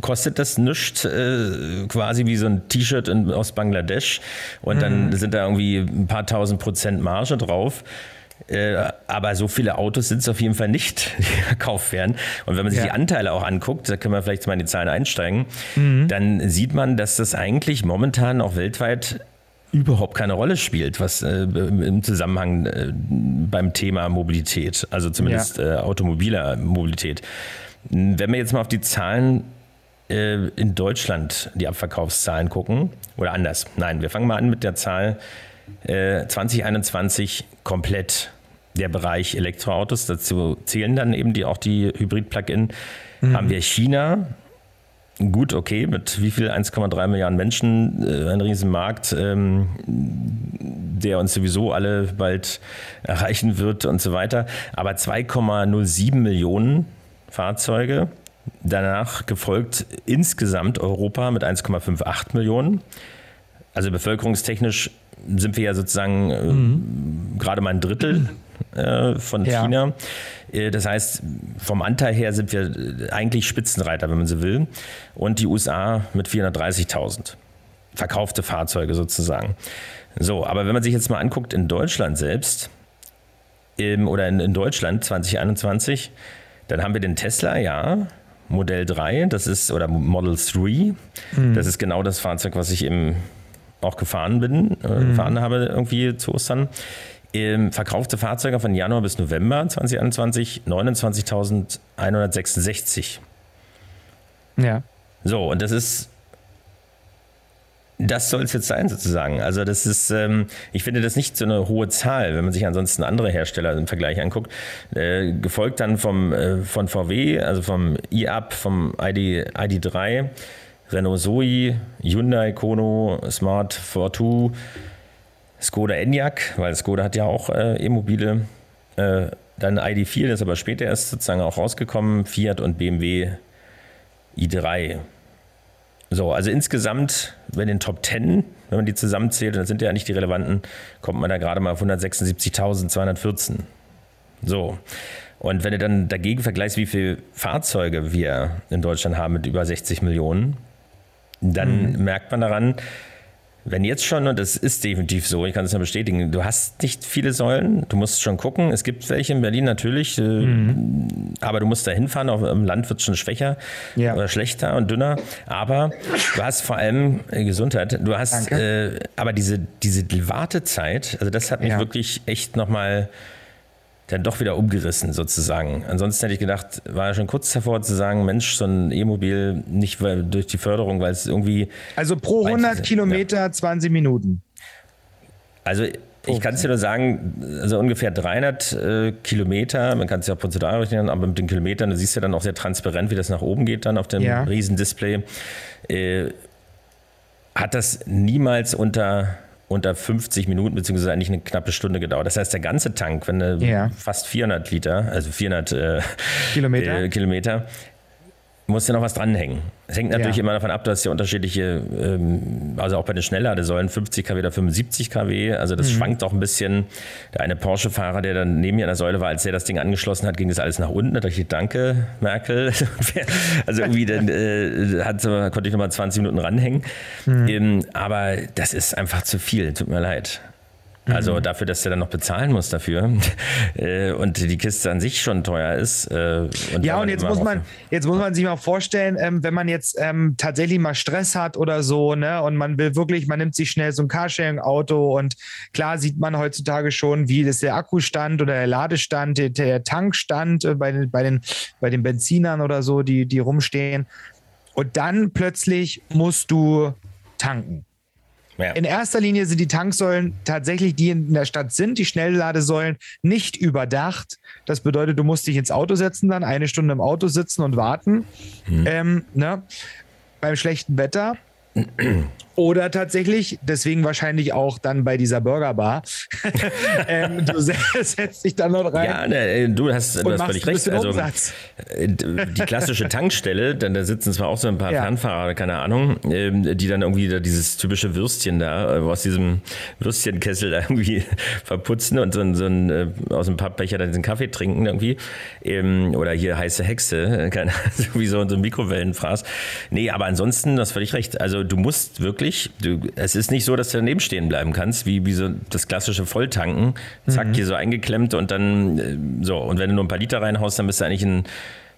kostet das nichts, äh, quasi wie so ein T-Shirt aus Bangladesch und mhm. dann sind da irgendwie ein paar tausend Prozent Marge drauf. Äh, aber so viele Autos sind es auf jeden Fall nicht, die verkauft werden. Und wenn man sich ja. die Anteile auch anguckt, da können wir vielleicht mal in die Zahlen einsteigen, mhm. dann sieht man, dass das eigentlich momentan auch weltweit überhaupt keine Rolle spielt, was äh, im Zusammenhang äh, beim Thema Mobilität, also zumindest ja. äh, automobiler Mobilität. Wenn wir jetzt mal auf die Zahlen äh, in Deutschland, die Abverkaufszahlen gucken, oder anders, nein, wir fangen mal an mit der Zahl äh, 2021 komplett der Bereich Elektroautos. Dazu zählen dann eben die, auch die Hybrid-Plug-in. Mhm. Haben wir China, Gut, okay, mit wie viel? 1,3 Milliarden Menschen, äh, ein Riesenmarkt, ähm, der uns sowieso alle bald erreichen wird und so weiter. Aber 2,07 Millionen Fahrzeuge. Danach gefolgt insgesamt Europa mit 1,58 Millionen. Also bevölkerungstechnisch sind wir ja sozusagen äh, mhm. gerade mal ein Drittel äh, von ja. China. Äh, das heißt, vom Anteil her sind wir eigentlich Spitzenreiter, wenn man so will. Und die USA mit 430.000 verkaufte Fahrzeuge sozusagen. So, aber wenn man sich jetzt mal anguckt in Deutschland selbst ähm, oder in, in Deutschland 2021, dann haben wir den Tesla, ja, Modell 3, das ist, oder Model 3, mhm. das ist genau das Fahrzeug, was ich eben auch gefahren bin, äh, mhm. gefahren habe irgendwie zu Ostern. Ähm, verkaufte Fahrzeuge von Januar bis November 2021 29.166. Ja. So, und das ist das soll es jetzt sein, sozusagen. Also, das ist, ähm, ich finde das nicht so eine hohe Zahl, wenn man sich ansonsten andere Hersteller im Vergleich anguckt. Äh, gefolgt dann vom, äh, von VW, also vom i-Up, vom ID, ID3, Renault Zoe, Hyundai Kono, Smart Fortwo, Skoda Enyaq, weil Skoda hat ja auch äh, E-Mobile. Äh, dann ID4, das ist aber später erst sozusagen auch rausgekommen, Fiat und BMW i3. So, also insgesamt bei den Top 10, wenn man die zusammenzählt, dann sind ja nicht die relevanten, kommt man da gerade mal auf 176.214. So. Und wenn du dann dagegen vergleichst, wie viele Fahrzeuge wir in Deutschland haben mit über 60 Millionen, dann mhm. merkt man daran, wenn jetzt schon, und das ist definitiv so, ich kann es ja bestätigen, du hast nicht viele Säulen, du musst schon gucken. Es gibt welche in Berlin natürlich, äh, mhm. aber du musst da hinfahren, auf dem Land wird es schon schwächer ja. oder schlechter und dünner. Aber du hast vor allem äh, Gesundheit, du hast äh, aber diese, diese Wartezeit, also das hat mich ja. wirklich echt nochmal dann doch wieder umgerissen sozusagen. Ansonsten hätte ich gedacht, war ja schon kurz davor zu sagen, Mensch, so ein E-Mobil nicht durch die Förderung, weil es irgendwie... Also pro 100 Kilometer ja. 20 Minuten. Also ich kann es dir nur sagen, also ungefähr 300 äh, Kilometer, man kann es ja prozentual rechnen, aber mit den Kilometern, du siehst ja dann auch sehr transparent, wie das nach oben geht dann auf dem ja. Riesendisplay, äh, hat das niemals unter unter 50 Minuten, beziehungsweise eigentlich eine knappe Stunde gedauert. Das heißt, der ganze Tank, wenn du ja. fast 400 Liter, also 400 äh, Kilometer. Äh, Kilometer, musst du noch was dranhängen. Es hängt natürlich ja. immer davon ab, du hast ja unterschiedliche, ähm, also auch bei den Schnellladesäulen 50 kW oder 75 kW, also das mhm. schwankt auch ein bisschen. Der eine Porsche-Fahrer, der dann neben mir an der Säule war, als er das Ding angeschlossen hat, ging das alles nach unten. Da dachte ich, danke, Merkel. also irgendwie dann, äh, hat, konnte ich nochmal 20 Minuten ranhängen. Mhm. Ähm, aber das ist einfach zu viel, tut mir leid. Also mhm. dafür, dass er dann noch bezahlen muss dafür äh, und die Kiste an sich schon teuer ist. Äh, und ja, und jetzt muss man jetzt muss man sich mal vorstellen, ähm, wenn man jetzt ähm, tatsächlich mal Stress hat oder so, ne, und man will wirklich, man nimmt sich schnell so ein Carsharing-Auto und klar sieht man heutzutage schon, wie ist der Akkustand oder der Ladestand, der, der Tankstand äh, bei den, bei den bei den Benzinern oder so, die die rumstehen. Und dann plötzlich musst du tanken. Ja. In erster Linie sind die Tanksäulen tatsächlich, die in der Stadt sind, die Schnellladesäulen, nicht überdacht. Das bedeutet, du musst dich ins Auto setzen, dann eine Stunde im Auto sitzen und warten. Hm. Ähm, ne? Beim schlechten Wetter. Oder tatsächlich, deswegen wahrscheinlich auch dann bei dieser Burgerbar. ähm, du setzt dich dann noch rein. Ja, ne, du hast, du hast völlig recht. Also, äh, die klassische Tankstelle, dann da sitzen zwar auch so ein paar ja. Fernfahrer, keine Ahnung, ähm, die dann irgendwie da dieses typische Würstchen da äh, aus diesem Würstchenkessel da irgendwie verputzen und so, ein, so ein, äh, aus dem Pappbecher dann den Kaffee trinken irgendwie. Ähm, oder hier heiße Hexe, keine, so wie so, ein Mikrowellenfraß. Nee, aber ansonsten, du hast völlig recht. Also du musst wirklich wirklich, du, es ist nicht so, dass du daneben stehen bleiben kannst, wie, wie so das klassische Volltanken. Zack, mhm. hier so eingeklemmt und dann äh, so. Und wenn du nur ein paar Liter reinhaust, dann bist du eigentlich ein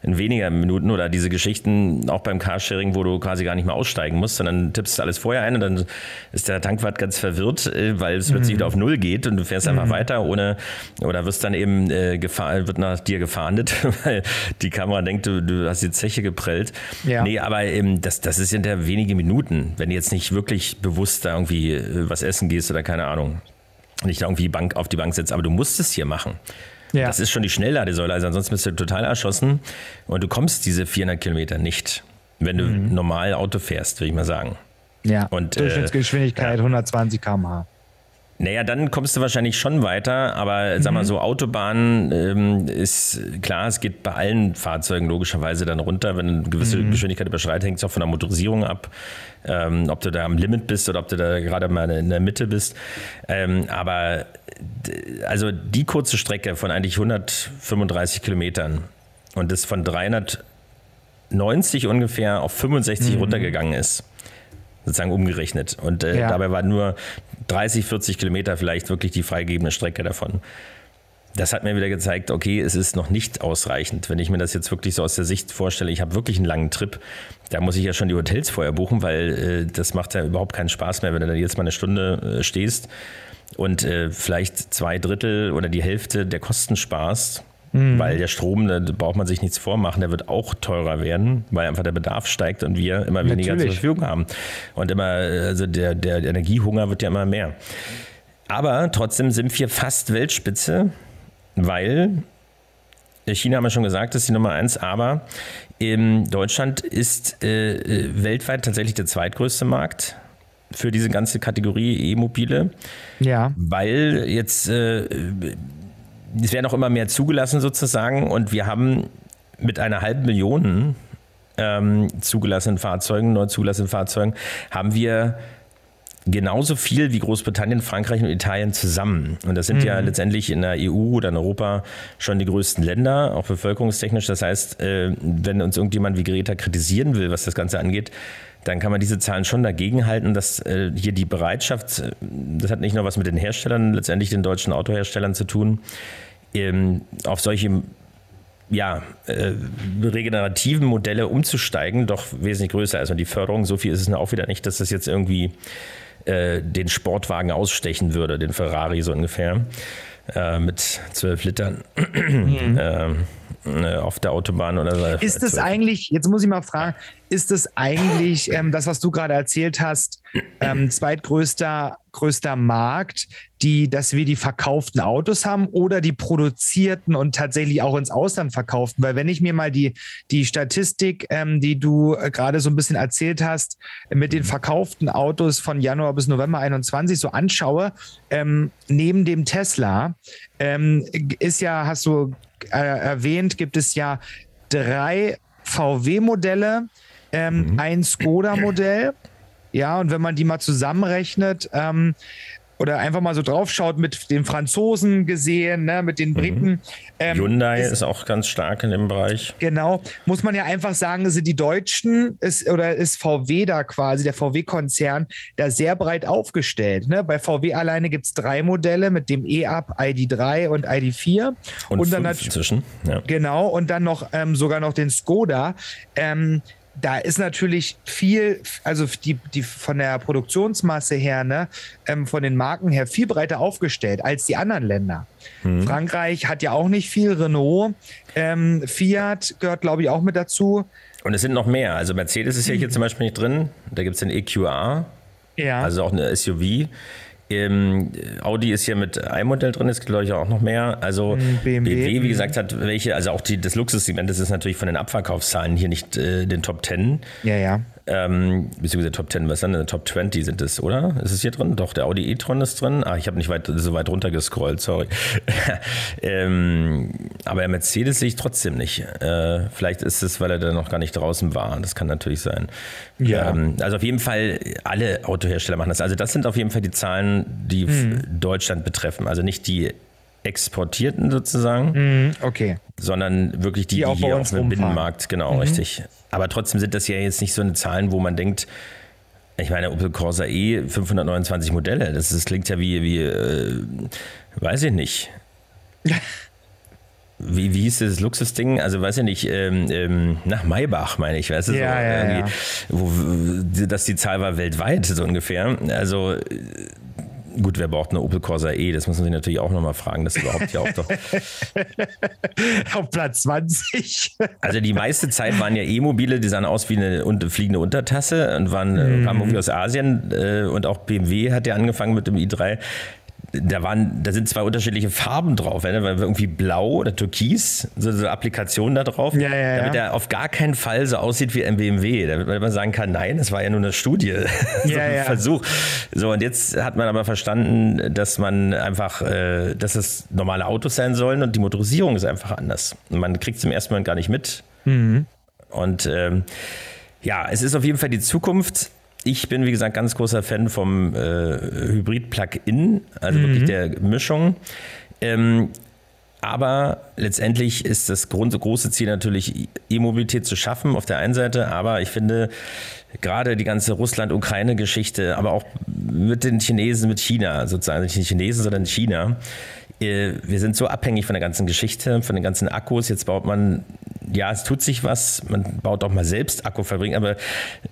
in weniger Minuten oder diese Geschichten auch beim Carsharing, wo du quasi gar nicht mehr aussteigen musst, sondern tippst alles vorher ein und dann ist der Tankwart ganz verwirrt, äh, weil es plötzlich mhm. wieder auf Null geht und du fährst mhm. einfach weiter ohne oder wirst dann eben äh, gefahr, wird nach dir gefahndet, weil die Kamera denkt, du, du hast die Zeche geprellt. Ja. Nee, aber eben das, das ist hinter wenige Minuten, wenn du jetzt nicht wirklich bewusst da irgendwie äh, was essen gehst oder keine Ahnung, nicht irgendwie Bank auf die Bank setzt, aber du musst es hier machen. Ja. Das ist schon die Schnellladesäule, also ansonsten bist du total erschossen und du kommst diese 400 Kilometer nicht, wenn du mhm. normal Auto fährst, würde ich mal sagen. Ja, und, äh, Durchschnittsgeschwindigkeit äh, ja. 120 km/h. Naja, dann kommst du wahrscheinlich schon weiter, aber mhm. sag mal mhm. so, Autobahn ähm, ist klar, es geht bei allen Fahrzeugen logischerweise dann runter. Wenn eine gewisse mhm. Geschwindigkeit überschreitet, hängt es auch von der Motorisierung ab, ähm, ob du da am Limit bist oder ob du da gerade mal in der Mitte bist. Ähm, aber also die kurze Strecke von eigentlich 135 Kilometern und das von 390 ungefähr auf 65 mhm. runtergegangen ist sozusagen umgerechnet. Und äh, ja. dabei war nur 30, 40 Kilometer vielleicht wirklich die freigegebene Strecke davon. Das hat mir wieder gezeigt, okay, es ist noch nicht ausreichend. Wenn ich mir das jetzt wirklich so aus der Sicht vorstelle, ich habe wirklich einen langen Trip, da muss ich ja schon die Hotels vorher buchen, weil äh, das macht ja überhaupt keinen Spaß mehr, wenn du da jetzt mal eine Stunde äh, stehst und äh, vielleicht zwei Drittel oder die Hälfte der Kosten sparst Mhm. Weil der Strom, da braucht man sich nichts vormachen, der wird auch teurer werden, weil einfach der Bedarf steigt und wir immer weniger Natürlich. zur Verfügung haben. Und immer, also der, der Energiehunger wird ja immer mehr. Aber trotzdem sind wir fast Weltspitze, weil China haben wir schon gesagt, ist die Nummer eins, aber in Deutschland ist äh, äh, weltweit tatsächlich der zweitgrößte Markt für diese ganze Kategorie E-Mobile. Ja. Weil jetzt äh, es werden auch immer mehr zugelassen sozusagen und wir haben mit einer halben Million ähm, zugelassenen Fahrzeugen, neu zugelassenen Fahrzeugen, haben wir genauso viel wie Großbritannien, Frankreich und Italien zusammen. Und das sind mhm. ja letztendlich in der EU oder in Europa schon die größten Länder, auch bevölkerungstechnisch. Das heißt, äh, wenn uns irgendjemand wie Greta kritisieren will, was das Ganze angeht, dann kann man diese Zahlen schon dagegen halten, dass äh, hier die Bereitschaft, äh, das hat nicht nur was mit den Herstellern, letztendlich den deutschen Autoherstellern zu tun, ähm, auf solche ja, äh, regenerativen Modelle umzusteigen, doch wesentlich größer ist. Und die Förderung, so viel ist es auch wieder nicht, dass das jetzt irgendwie äh, den Sportwagen ausstechen würde, den Ferrari so ungefähr, äh, mit zwölf Litern. Mhm. Ähm, äh, auf der Autobahn oder so. Ist es eigentlich, jetzt muss ich mal fragen, ist es eigentlich ähm, das, was du gerade erzählt hast, ähm, zweitgrößter größter Markt, die, dass wir die verkauften Autos haben oder die produzierten und tatsächlich auch ins Ausland verkauften? Weil wenn ich mir mal die, die Statistik, ähm, die du äh, gerade so ein bisschen erzählt hast, mit den verkauften Autos von Januar bis November 21 so anschaue, ähm, neben dem Tesla ähm, ist ja, hast du äh, erwähnt, gibt es ja drei VW-Modelle, ähm, mhm. ein Skoda-Modell. Ja, und wenn man die mal zusammenrechnet, ähm, oder einfach mal so draufschaut mit den Franzosen gesehen, ne, mit den mhm. Briten. Mhm. Ähm, Hyundai ist, ist, auch ganz stark in dem Bereich. Genau, muss man ja einfach sagen, sind die Deutschen ist, oder ist VW da quasi, der VW-Konzern, da sehr breit aufgestellt. Ne? Bei VW alleine gibt es drei Modelle mit dem E-Up, ID3 und ID4. Und, und dann inzwischen. Ja. Genau, und dann noch ähm, sogar noch den Skoda. Ähm, da ist natürlich viel, also die, die von der Produktionsmasse her, ne, ähm, von den Marken her viel breiter aufgestellt als die anderen Länder. Mhm. Frankreich hat ja auch nicht viel, Renault, ähm, Fiat gehört, glaube ich, auch mit dazu. Und es sind noch mehr. Also Mercedes ist ja hier mhm. zum Beispiel nicht drin. Da gibt es den EQA, ja. also auch eine SUV. Ähm, Audi ist hier mit einem Modell drin, es gibt glaube ich auch noch mehr. Also BMW, BMW wie gesagt, hat welche, also auch die, das Luxussegment, das ist natürlich von den Abverkaufszahlen hier nicht äh, den Top 10. Ja, ja. Ähm, beziehungsweise Top 10, was ist denn? Top 20 sind es, oder? Ist es hier drin? Doch, der Audi e-tron ist drin. Ah, ich habe nicht weit, so weit runter gescrollt, sorry. ähm, aber der Mercedes sehe ich trotzdem nicht. Äh, vielleicht ist es, weil er da noch gar nicht draußen war. Das kann natürlich sein. Ja. Ähm, also auf jeden Fall, alle Autohersteller machen das. Also das sind auf jeden Fall die Zahlen, die hm. Deutschland betreffen. Also nicht die exportierten sozusagen. Mhm, okay. Sondern wirklich die, die, die hier auf dem Binnenmarkt, genau, mhm. richtig. Aber trotzdem sind das ja jetzt nicht so eine Zahlen, wo man denkt, ich meine, Opel Corsa E 529 Modelle, das, das klingt ja wie, wie äh, weiß ich nicht. Wie, wie hieß das Luxusding? Also weiß ich nicht, ähm, ähm, nach Maybach meine ich, weißt du, ja, so, ja, ja. Wo, dass die Zahl war weltweit so ungefähr. Also Gut, wer braucht eine Opel Corsa E? Das muss man sich natürlich auch nochmal fragen, das überhaupt ja auch doch. Auf Platz 20. also die meiste Zeit waren ja E-Mobile, die sahen aus wie eine fliegende Untertasse und waren, mm. kamen irgendwie aus Asien äh, und auch BMW hat ja angefangen mit dem i3 da waren, da sind zwei unterschiedliche Farben drauf, ne? weil irgendwie blau oder türkis, so, so Applikationen da drauf, ja, ja, damit er auf gar keinen Fall so aussieht wie ein BMW, damit man sagen kann, nein, das war ja nur eine Studie, so Ja, ein ja. Versuch. So und jetzt hat man aber verstanden, dass man einfach, äh, dass es normale Autos sein sollen und die Motorisierung ist einfach anders. Man kriegt es im ersten Moment gar nicht mit. Und ähm, ja, es ist auf jeden Fall die Zukunft. Ich bin, wie gesagt, ganz großer Fan vom äh, Hybrid-Plug-In, also wirklich der Mischung. Ähm, aber letztendlich ist das große Ziel natürlich, E-Mobilität zu schaffen auf der einen Seite. Aber ich finde, gerade die ganze Russland-Ukraine-Geschichte, aber auch mit den Chinesen, mit China sozusagen, nicht die Chinesen, sondern China. Äh, Wir sind so abhängig von der ganzen Geschichte, von den ganzen Akkus. Jetzt baut man, ja, es tut sich was. Man baut auch mal selbst Akkufabriken, aber,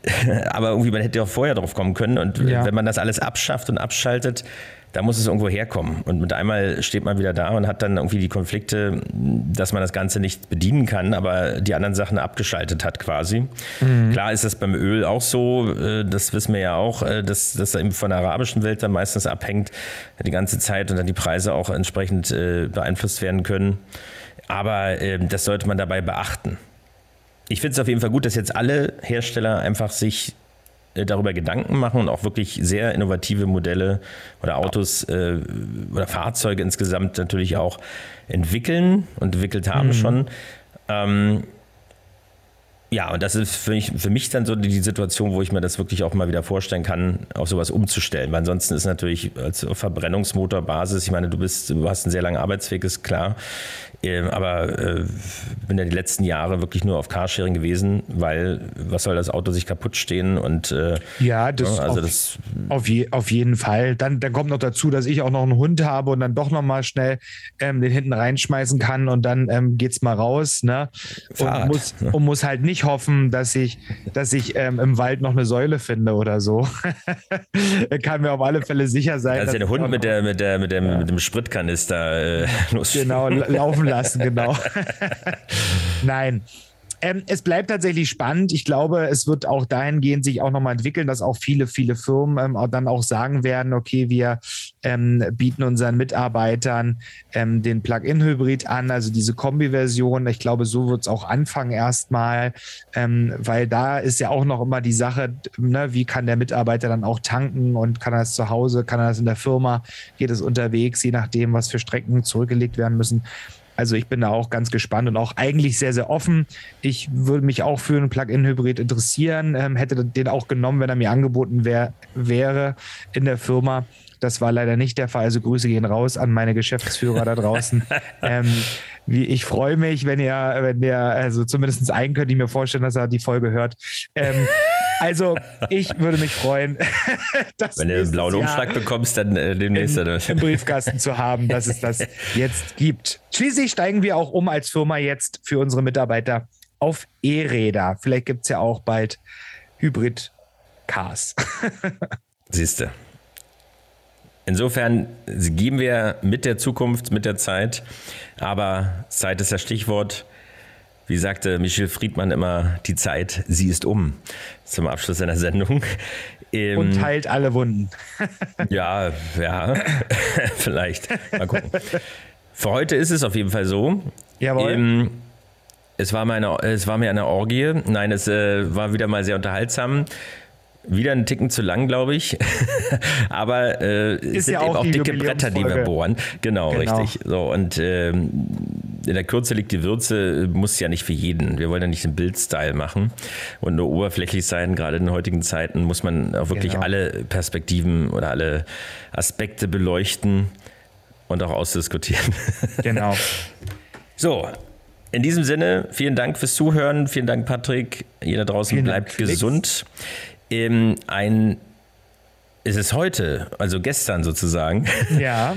aber irgendwie, man hätte auch vorher drauf kommen können. Und Ja. wenn man das alles abschafft und abschaltet, da muss es irgendwo herkommen. Und mit einmal steht man wieder da und hat dann irgendwie die Konflikte, dass man das Ganze nicht bedienen kann, aber die anderen Sachen abgeschaltet hat quasi. Klar ist das beim Öl auch so, äh, das wissen wir ja auch, äh, dass das eben von der arabischen Welt dann meistens abhängt die ganze Zeit und dann die Preise auch entsprechend äh, beeinflusst werden können. Aber ähm, das sollte man dabei beachten. Ich finde es auf jeden Fall gut, dass jetzt alle Hersteller einfach sich darüber Gedanken machen und auch wirklich sehr innovative Modelle oder Autos äh, oder Fahrzeuge insgesamt natürlich auch entwickeln und entwickelt haben schon. Ähm, ja, und das ist für mich, für mich dann so die Situation, wo ich mir das wirklich auch mal wieder vorstellen kann, auf sowas umzustellen. Weil ansonsten ist natürlich als Verbrennungsmotorbasis, ich meine, du bist, du hast einen sehr langen Arbeitsweg, ist klar. Ähm, Aber äh, bin ja die letzten Jahre wirklich nur auf Carsharing gewesen, weil was soll das Auto sich kaputt stehen und äh, Ja, das, ja, also auf, das auf, je, auf jeden Fall. Dann, dann kommt noch dazu, dass ich auch noch einen Hund habe und dann doch noch mal schnell ähm, den hinten reinschmeißen kann und dann ähm, geht's mal raus. Ne? Und, Fahrrad, muss, und muss halt nicht hoffen, dass ich, dass ich ähm, im Wald noch eine Säule finde oder so. kann mir auf alle Fälle sicher sein. also ich Hund mit, der, mit, der, mit, dem, mit dem Spritkanister äh. Genau, la- laufen lassen, genau. Nein. Ähm, es bleibt tatsächlich spannend. Ich glaube, es wird auch dahingehend sich auch nochmal entwickeln, dass auch viele, viele Firmen ähm, auch dann auch sagen werden, okay, wir ähm, bieten unseren Mitarbeitern ähm, den Plug-in-Hybrid an, also diese Kombi-Version. Ich glaube, so wird es auch anfangen erstmal, ähm, weil da ist ja auch noch immer die Sache, ne, wie kann der Mitarbeiter dann auch tanken und kann er das zu Hause, kann er das in der Firma, geht es unterwegs, je nachdem, was für Strecken zurückgelegt werden müssen. Also ich bin da auch ganz gespannt und auch eigentlich sehr, sehr offen. Ich würde mich auch für einen Plug-in-Hybrid interessieren, ähm, hätte den auch genommen, wenn er mir angeboten wär, wäre in der Firma. Das war leider nicht der Fall. Also Grüße gehen raus an meine Geschäftsführer da draußen. ähm, wie, ich freue mich, wenn ihr, wenn ihr, also zumindest einen könnte ich mir vorstellen, dass er die Folge hört. Ähm, also ich würde mich freuen, dass Wenn du einen blauen Umschlag bekommst, dann äh, demnächst. im, im Briefkasten zu haben, dass es das jetzt gibt. Schließlich steigen wir auch um als Firma jetzt für unsere Mitarbeiter auf E-Räder. Vielleicht gibt es ja auch bald Hybrid-Cars. Siehst du. Insofern gehen wir mit der Zukunft, mit der Zeit. Aber Zeit ist das Stichwort. Wie sagte Michel Friedmann immer, die Zeit, sie ist um. Zum Abschluss seiner Sendung. Ähm, Und heilt alle Wunden. ja, ja, vielleicht. Mal gucken. Für heute ist es auf jeden Fall so. Jawohl. Ähm, es, war meine, es war mir eine Orgie. Nein, es äh, war wieder mal sehr unterhaltsam. Wieder einen Ticken zu lang, glaube ich. Aber äh, es sind ja eben auch auch die dicke Bretter, die wir bohren. Genau, Genau. richtig. So, und ähm, in der Kürze liegt die Würze, muss ja nicht für jeden. Wir wollen ja nicht den Bild-Style machen und nur oberflächlich sein. Gerade in heutigen Zeiten muss man auch wirklich Genau. alle Perspektiven oder alle Aspekte beleuchten und auch ausdiskutieren. Genau. So, in diesem Sinne, vielen Dank fürs Zuhören. Vielen Dank, Patrick. Da draußen Vielen bleibt Dank, gesund. Ähm, ein, ist es heute, also gestern sozusagen, Ja.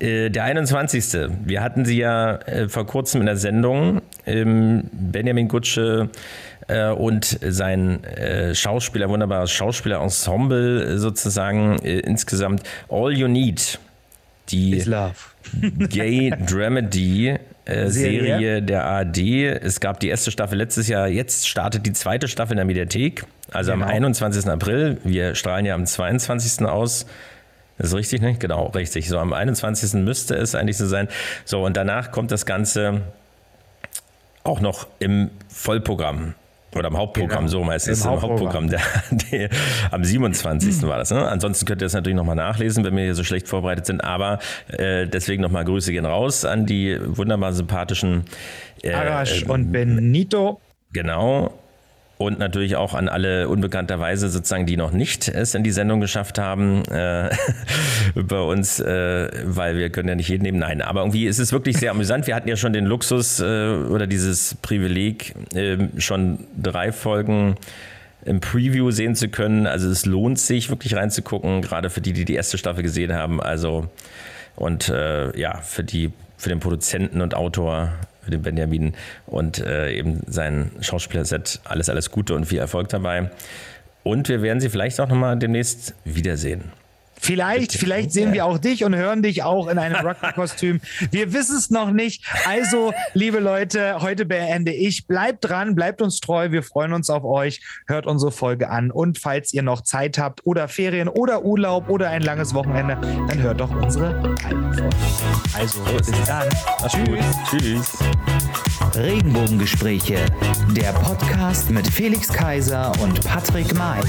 äh, der 21. Wir hatten sie ja äh, vor kurzem in der Sendung. Ähm, Benjamin Gutsche äh, und sein äh, Schauspieler, wunderbares Schauspielerensemble äh, sozusagen insgesamt All You Need. Die. Gay Dramedy äh, Serie. Serie der ARD. Es gab die erste Staffel letztes Jahr. Jetzt startet die zweite Staffel in der Mediathek. Also Genau. am 21. April. Wir strahlen ja am 22. aus. Das ist richtig, ne? Genau, richtig. So am 21. müsste es eigentlich so sein. So, und danach kommt das Ganze auch noch im Vollprogramm. Oder im Hauptprogramm, genau. so meistens. Im, Im Hauptprogramm. Der, der, am 27. war das. Ne? Ansonsten könnt ihr das natürlich nochmal nachlesen, wenn wir hier so schlecht vorbereitet sind. Aber äh, deswegen nochmal Grüße gehen raus an die wunderbar sympathischen äh, Arash und Benito. Genau und natürlich auch an alle unbekannterweise sozusagen, die noch nicht es in die Sendung geschafft haben äh, bei uns, äh, weil wir können ja nicht jeden nehmen. Nein, aber irgendwie ist es wirklich sehr amüsant. Wir hatten ja schon den Luxus äh, oder dieses Privileg, ähm, schon drei Folgen im Preview sehen zu können. Also es lohnt sich wirklich reinzugucken, gerade für die, die die erste Staffel gesehen haben. Also und äh, ja, für die für den Produzenten und Autor für den Benjamin und äh, eben sein Schauspielerset. Alles, alles Gute und viel Erfolg dabei. Und wir werden sie vielleicht auch nochmal demnächst wiedersehen. Vielleicht, vielleicht sehen wir auch dich und hören dich auch in einem Rugby-Kostüm. Wir wissen es noch nicht. Also, liebe Leute, heute beende ich. Bleibt dran, bleibt uns treu. Wir freuen uns auf euch. Hört unsere Folge an. Und falls ihr noch Zeit habt oder Ferien oder Urlaub oder ein langes Wochenende, dann hört doch unsere alten Folgen. Also, bis dann. Tschüss. Tschüss. Regenbogengespräche, der Podcast mit Felix Kaiser und Patrick May.